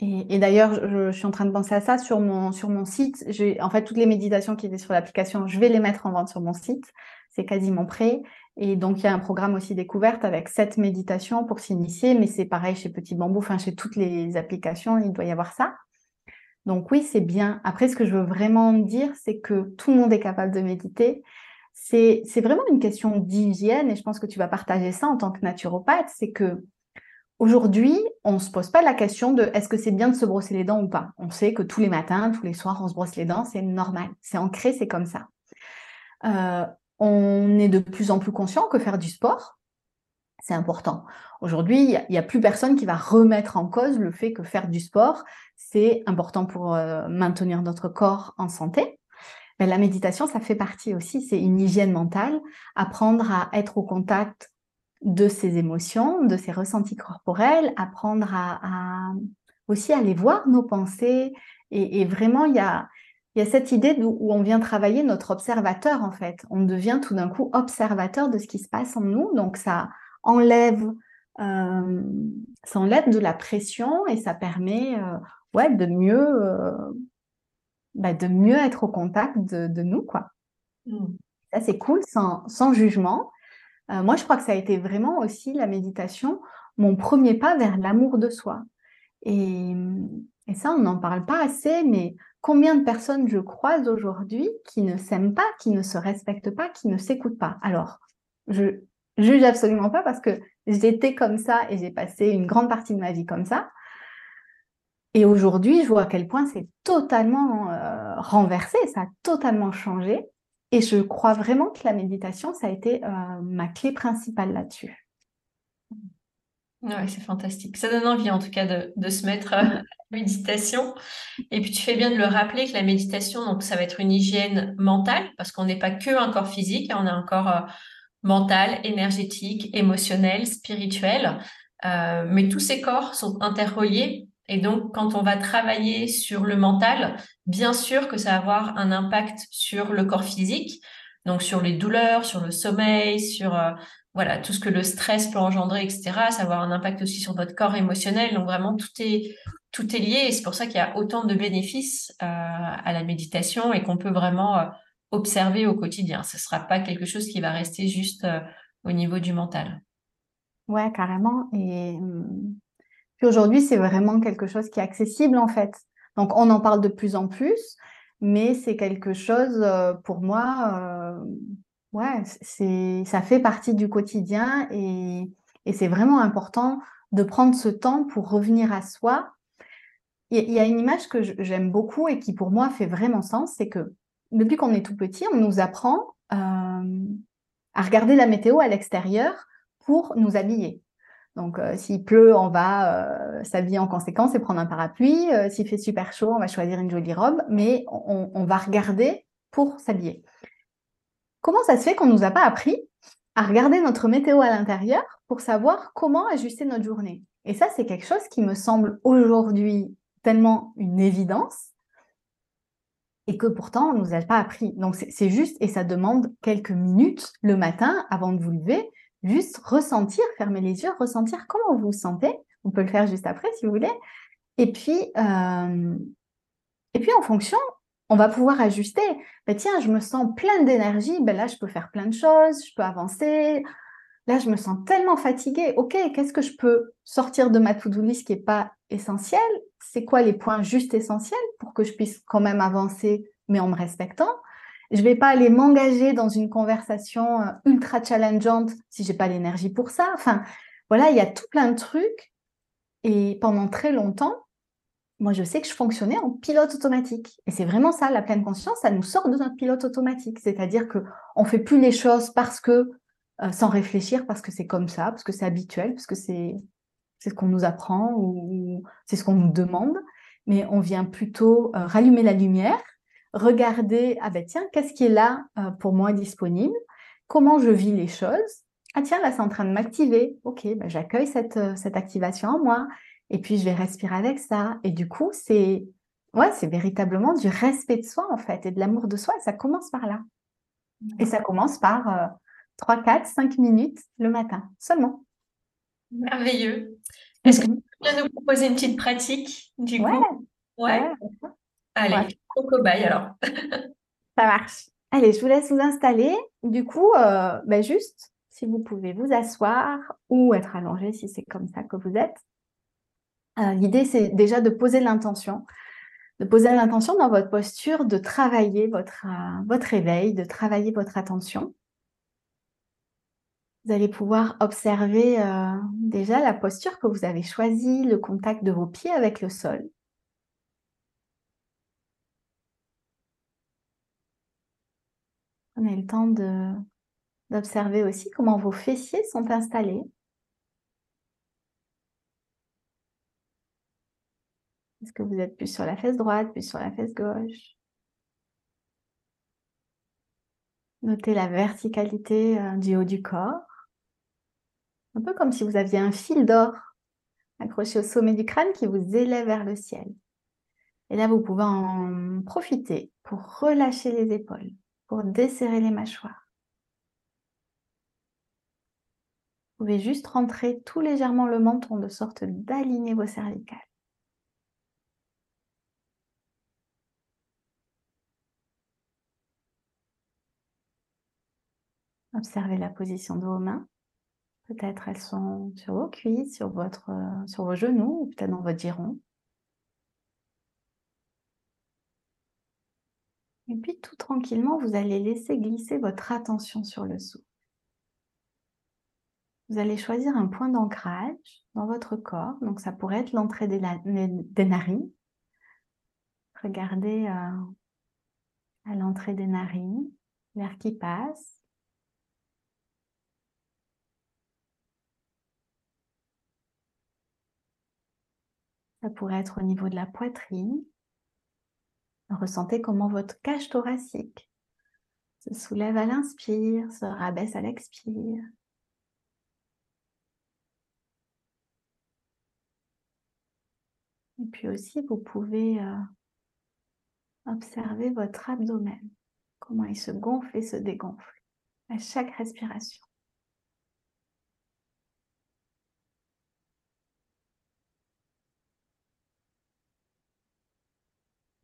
et, d'ailleurs, je, suis en train de penser à ça sur mon, sur mon site. En fait, toutes les méditations qui étaient sur l'application, je vais les mettre en vente sur mon site. C'est quasiment prêt. Et donc, il y a un programme aussi découverte avec sept méditations pour s'initier. Mais c'est pareil chez Petit Bambou, enfin, chez toutes les applications, il doit y avoir ça. Donc oui, c'est bien. Après, ce que je veux vraiment dire, c'est que tout le monde est capable de méditer. C'est vraiment une question d'hygiène et je pense que tu vas partager ça en tant que naturopathe. C'est que Aujourd'hui, on ne se pose pas la question de est-ce que c'est bien de se brosser les dents ou pas. On sait que tous les matins, tous les soirs, on se brosse les dents, c'est normal, c'est ancré, c'est comme ça. Euh, on est de plus en plus conscient que faire du sport, c'est important. Aujourd'hui, il n'y a, plus personne qui va remettre en cause le fait que faire du sport, c'est important pour euh, maintenir notre corps en santé. La méditation, ça fait partie aussi, c'est une hygiène mentale, apprendre à être au contact de ses émotions, de ses ressentis corporels, apprendre à, aussi aller voir nos pensées. Et, vraiment, il y a, y a cette idée où on vient travailler notre observateur, en fait. On devient tout d'un coup observateur de ce qui se passe en nous. Donc, ça enlève, euh, ça enlève de la pression et ça permet euh, ouais, de, mieux, euh, bah, de mieux être au contact de, nous. quoi. Mmh. Ça, c'est cool, sans, sans jugement. Euh, moi, je crois que ça a été vraiment aussi la méditation, mon premier pas vers l'amour de soi. Et, ça, on n'en parle pas assez, mais combien de personnes je croise aujourd'hui qui ne s'aiment pas, qui ne se respectent pas, qui ne s'écoutent pas? Alors, je juge absolument pas parce que j'étais comme ça et j'ai passé une grande partie de ma vie comme ça. Et aujourd'hui, je vois à quel point c'est totalement euh, renversé, ça a totalement changé. Et je crois vraiment que la méditation, ça a été euh, ma clé principale là-dessus. Oui, c'est fantastique. Ça donne envie en tout cas de, se mettre à la méditation. Et puis tu fais bien de le rappeler que la méditation, ça va être une hygiène mentale parce qu'on n'est pas que un corps physique, on a un corps euh, mental, énergétique, émotionnel, spirituel. Euh, mais tous ces corps sont interreliés. Et donc, quand on va travailler sur le mental, bien sûr que ça va avoir un impact sur le corps physique, donc sur les douleurs, sur le sommeil, sur euh, voilà, tout ce que le stress peut engendrer, etc. Ça va avoir un impact aussi sur votre corps émotionnel. Donc vraiment, tout est, tout est lié et c'est pour ça qu'il y a autant de bénéfices euh, à la méditation et qu'on peut vraiment euh, observer au quotidien. Ce ne sera pas quelque chose qui va rester juste au niveau du mental. Ouais, carrément. Et hum, puis aujourd'hui, c'est vraiment quelque chose qui est accessible en fait. Donc on en parle de plus en plus, mais c'est quelque chose pour moi ouais, c'est, ça fait partie du quotidien et, c'est vraiment important de prendre ce temps pour revenir à soi. Il y a une image que j'aime beaucoup et qui pour moi fait vraiment sens, c'est que depuis qu'on est tout petit, on nous apprend euh, à regarder la météo à l'extérieur pour nous habiller. Donc, euh, s'il pleut, on va euh, s'habiller en conséquence et prendre un parapluie. s'il fait super chaud, on va choisir une jolie robe, mais on va regarder pour s'habiller. Comment ça se fait qu'on ne nous a pas appris à regarder notre météo à l'intérieur pour savoir comment ajuster notre journée? Et ça, c'est quelque chose qui me semble aujourd'hui tellement une évidence et que pourtant on ne nous a pas appris. Donc c'est juste, et ça demande quelques minutes le matin avant de vous lever, juste ressentir, fermer les yeux, ressentir comment vous vous sentez. On peut le faire juste après si vous voulez. Et puis, euh, et en fonction, on va pouvoir ajuster. Ben, tiens, je me sens plein d'énergie, ben là, je peux faire plein de choses, je peux avancer. Là, je me sens tellement fatiguée. OK, qu'est-ce que je peux sortir de ma to-do list qui n'est pas essentiel C'est quoi les points juste essentiels pour que je puisse quand même avancer, mais en me respectant? Je vais pas aller m'engager dans une conversation euh, ultra challengeante si j'ai pas l'énergie pour ça. Enfin, voilà, il y a tout plein de trucs. Et pendant très longtemps, moi, je sais que je fonctionnais en pilote automatique. Et c'est vraiment ça, la pleine conscience, ça nous sort de notre pilote automatique. C'est-à-dire qu'on ne fait plus les choses parce que, euh, sans réfléchir, parce que c'est comme ça, parce que c'est habituel, parce que c'est ce qu'on nous apprend ou, c'est ce qu'on nous demande. Mais on vient plutôt euh, rallumer la lumière, regarder, ah ben tiens, qu'est-ce qui est là euh, pour moi disponible? Comment je vis les choses? Ah tiens, là, c'est en train de m'activer. Ok, ben, j'accueille cette, cette activation en moi et puis je vais respirer avec ça. Et du coup, c'est ouais, c'est véritablement du respect de soi en fait et de l'amour de soi. Et ça commence par là. Et ça commence par 3, 4, 5 minutes le matin seulement. Merveilleux. Est-ce que tu peux nous proposer une petite pratique du coup? Ouais. Allez, cobaye alors. ça marche. Allez, je vous laisse vous installer. Du coup, euh, ben juste, si vous pouvez vous asseoir ou être allongé si c'est comme ça que vous êtes. Euh, l'idée, c'est déjà de poser l'intention, de poser l'intention dans votre posture, de travailler votre, euh, votre éveil, de travailler votre attention. Vous allez pouvoir observer déjà la posture que vous avez choisie, le contact de vos pieds avec le sol. Prenez le temps d'observer aussi comment vos fessiers sont installés. Est-ce que vous êtes plus sur la fesse droite, plus sur la fesse gauche? Notez la verticalité euh, du haut du corps. Un peu comme si vous aviez un fil d'or accroché au sommet du crâne qui vous élève vers le ciel. Et là, vous pouvez en profiter pour relâcher les épaules, pour desserrer les mâchoires. Vous pouvez juste rentrer tout légèrement le menton de sorte d'aligner vos cervicales. Observez la position de vos mains. Peut-être elles sont sur vos cuisses, sur, votre, sur vos genoux ou peut-être dans votre giron. Et puis tout tranquillement, vous allez laisser glisser votre attention sur le souffle. Vous allez choisir un point d'ancrage dans votre corps. Donc ça pourrait être l'entrée des, narines. Regardez euh, à l'entrée des narines, l'air qui passe. Ça pourrait être au niveau de la poitrine. Ressentez comment votre cage thoracique se soulève à l'inspire, se rabaisse à l'expire. Et puis aussi, vous pouvez euh, observer votre abdomen, comment il se gonfle et se dégonfle à chaque respiration.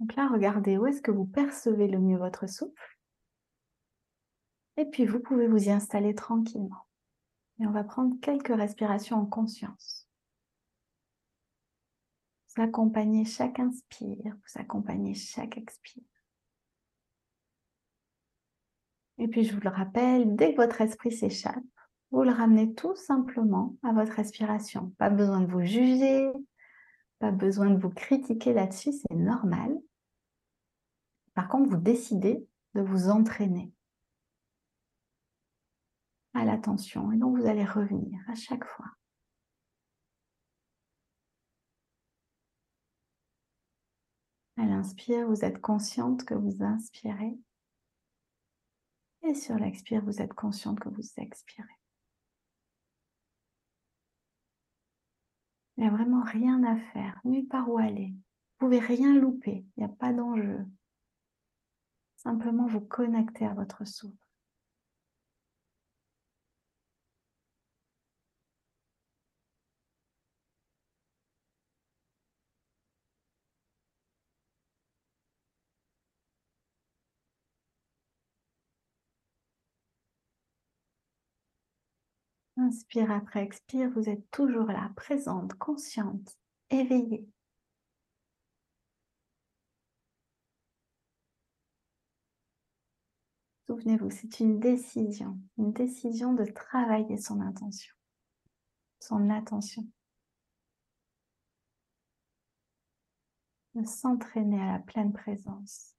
Donc là, regardez où est-ce que vous percevez le mieux votre souffle. Et puis, vous pouvez vous y installer tranquillement. Et on va prendre quelques respirations en conscience. Vous accompagnez chaque inspire, vous accompagnez chaque expire. Et puis, je vous le rappelle, dès que votre esprit s'échappe, vous le ramenez tout simplement à votre respiration. Pas besoin de vous juger, pas besoin de vous critiquer là-dessus, c'est normal. Par contre, vous décidez de vous entraîner à l'attention et donc vous allez revenir à chaque fois. À l'inspire, vous êtes consciente que vous inspirez. Et sur l'expire, vous êtes consciente que vous expirez. Il n'y a vraiment rien à faire, nulle part où aller. Vous pouvez rien louper, il n'y a pas d'enjeu. Simplement vous connecter à votre souffle. Inspire après expire, vous êtes toujours là, présente, consciente, éveillée. Souvenez-vous, c'est une décision, une décision de travailler son intention, son attention, de s'entraîner à la pleine présence.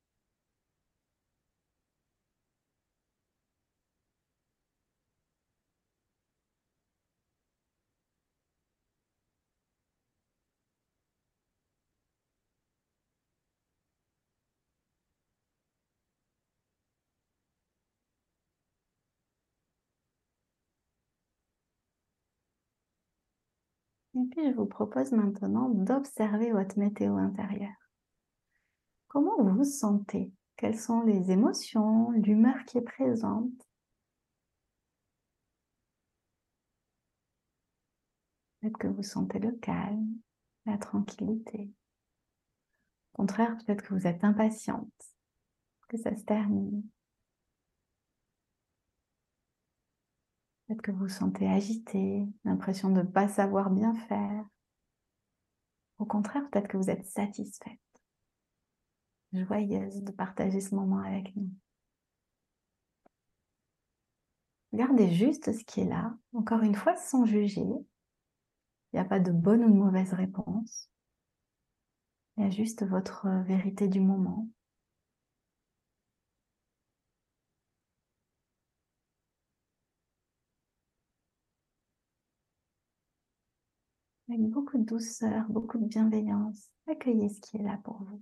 Et puis, je vous propose maintenant d'observer votre météo intérieure. Comment vous vous sentez? Quelles sont les émotions, l'humeur qui est présente? Peut-être que vous sentez le calme, la tranquillité. Au contraire, peut-être que vous êtes impatiente, que ça se termine? Peut-être que vous vous sentez agité, l'impression de ne pas savoir bien faire. Au contraire, peut-être que vous êtes satisfaite, joyeuse de partager ce moment avec nous. Regardez juste ce qui est là, encore une fois sans juger. Il n'y a pas de bonne ou de mauvaise réponse. Il y a juste votre vérité du moment. Avec beaucoup de douceur, beaucoup de bienveillance. Accueillez ce qui est là pour vous.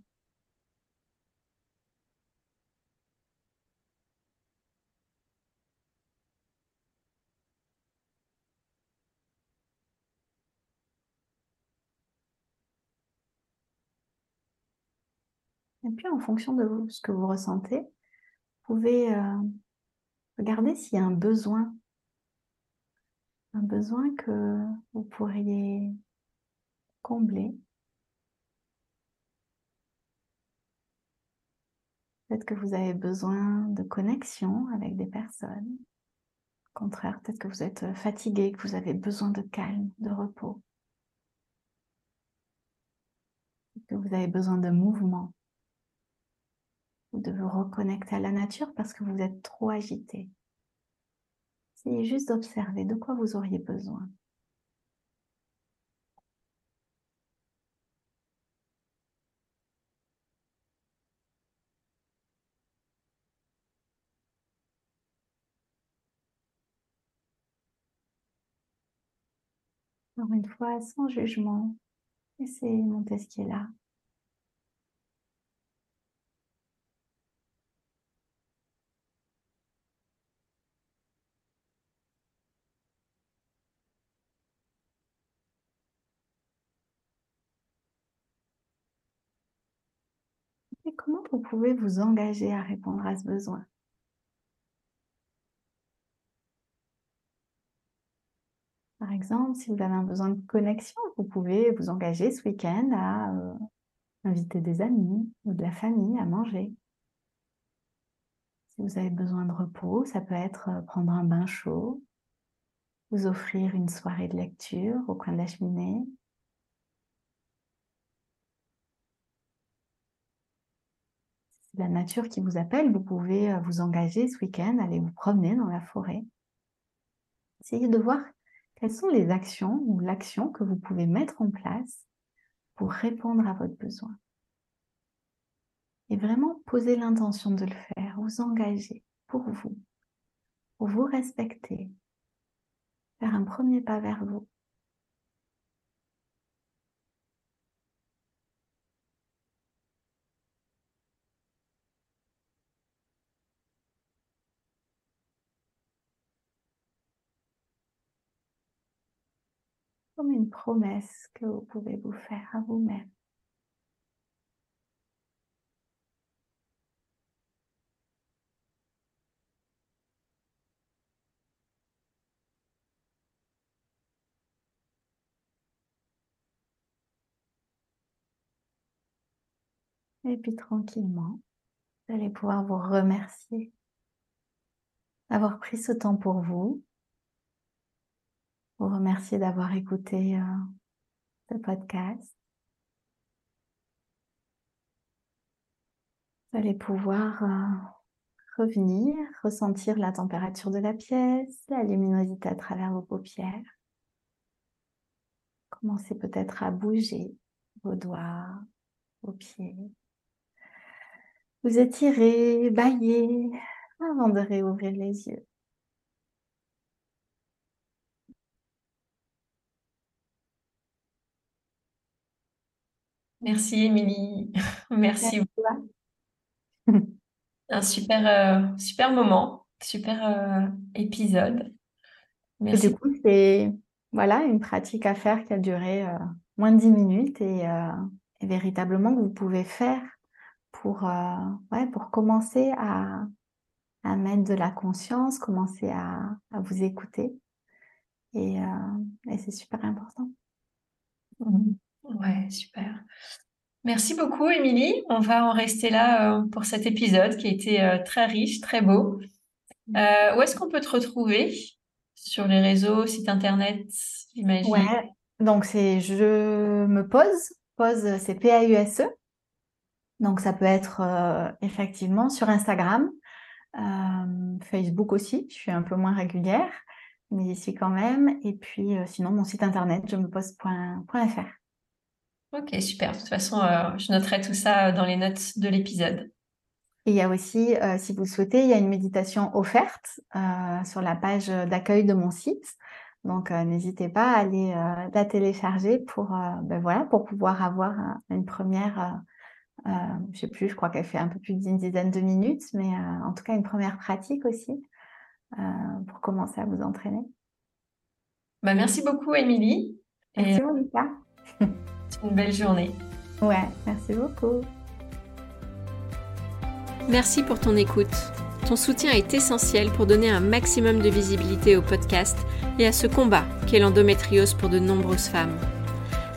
Et puis, en fonction de ce que vous ressentez, vous pouvez euh, regarder s'il y a un besoin un besoin que vous pourriez combler. Peut-être que vous avez besoin de connexion avec des personnes. Au contraire, peut-être que vous êtes fatigué, que vous avez besoin de calme, de repos. Que vous avez besoin de mouvement ou de vous reconnecter à la nature parce que vous êtes trop agité. Essayez juste d'observer de quoi vous auriez besoin. Encore une fois, sans jugement, laissez monter ce qui est là. Et comment vous pouvez vous engager à répondre à ce besoin Par exemple, si vous avez un besoin de connexion, vous pouvez vous engager ce week-end à euh, inviter des amis ou de la famille à manger. Si vous avez besoin de repos, ça peut être euh, prendre un bain chaud, vous offrir une soirée de lecture au coin de la cheminée. Si c'est la nature qui vous appelle, vous pouvez euh, vous engager ce week-end, aller vous promener dans la forêt. Essayez de voir quelles sont les actions ou l'action que vous pouvez mettre en place pour répondre à votre besoin Et vraiment poser l'intention de le faire, vous engager pour vous, pour vous respecter, faire un premier pas vers vous. Comme une promesse que vous pouvez vous faire à vous-même. Et puis tranquillement, vous allez pouvoir vous remercier d'avoir pris ce temps pour vous, vous remercier d'avoir écouté euh, ce podcast. Vous allez pouvoir euh, revenir, ressentir la température de la pièce, la luminosité à travers vos paupières. Commencez peut-être à bouger vos doigts, vos pieds. Vous étirez, baillez avant de réouvrir les yeux. Merci Émilie. Merci. Un super, euh, super moment, super euh, épisode. Merci. du coup, c'est voilà, une pratique à faire qui a duré euh, moins de 10 minutes et, véritablement que vous pouvez faire pour, ouais, pour commencer à, à, mettre de la conscience, commencer à, à vous écouter. Et, et c'est super important. Mmh. Ouais, super. Merci beaucoup, Émilie. On va en rester là euh, pour cet épisode qui a été euh, très riche, très beau. Euh, où est-ce qu'on peut te retrouver Sur les réseaux, site internet, j'imagine? Ouais, donc c'est je me pose. Pose, c'est P-A-U-S-E. Donc ça peut être effectivement sur Instagram, Facebook aussi. Je suis un peu moins régulière, mais j'y suis quand même. Et puis sinon, mon site internet, je me pose.fr. Ok, super. De toute façon, euh, je noterai tout ça dans les notes de l'épisode. Et il y a aussi, euh, si vous le souhaitez, il y a une méditation offerte euh, sur la page d'accueil de mon site. Donc, n'hésitez pas à aller la télécharger pour, ben voilà, pour pouvoir avoir une première, je ne sais plus, je crois qu'elle fait un peu plus d'une dizaine de minutes, mais en tout cas une première pratique aussi pour commencer à vous entraîner. Bah, merci beaucoup, Émilie. Merci, Monica. une belle journée. Ouais, merci beaucoup. Merci pour ton écoute. Ton soutien est essentiel pour donner un maximum de visibilité au podcast et à ce combat qu'est l'endométriose pour de nombreuses femmes.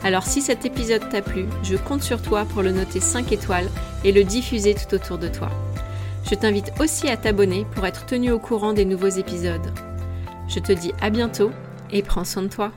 Alors si cet épisode t'a plu, je compte sur toi pour le noter 5 étoiles et le diffuser tout autour de toi. Je t'invite aussi à t'abonner pour être tenu au courant des nouveaux épisodes. Je te dis à bientôt et prends soin de toi.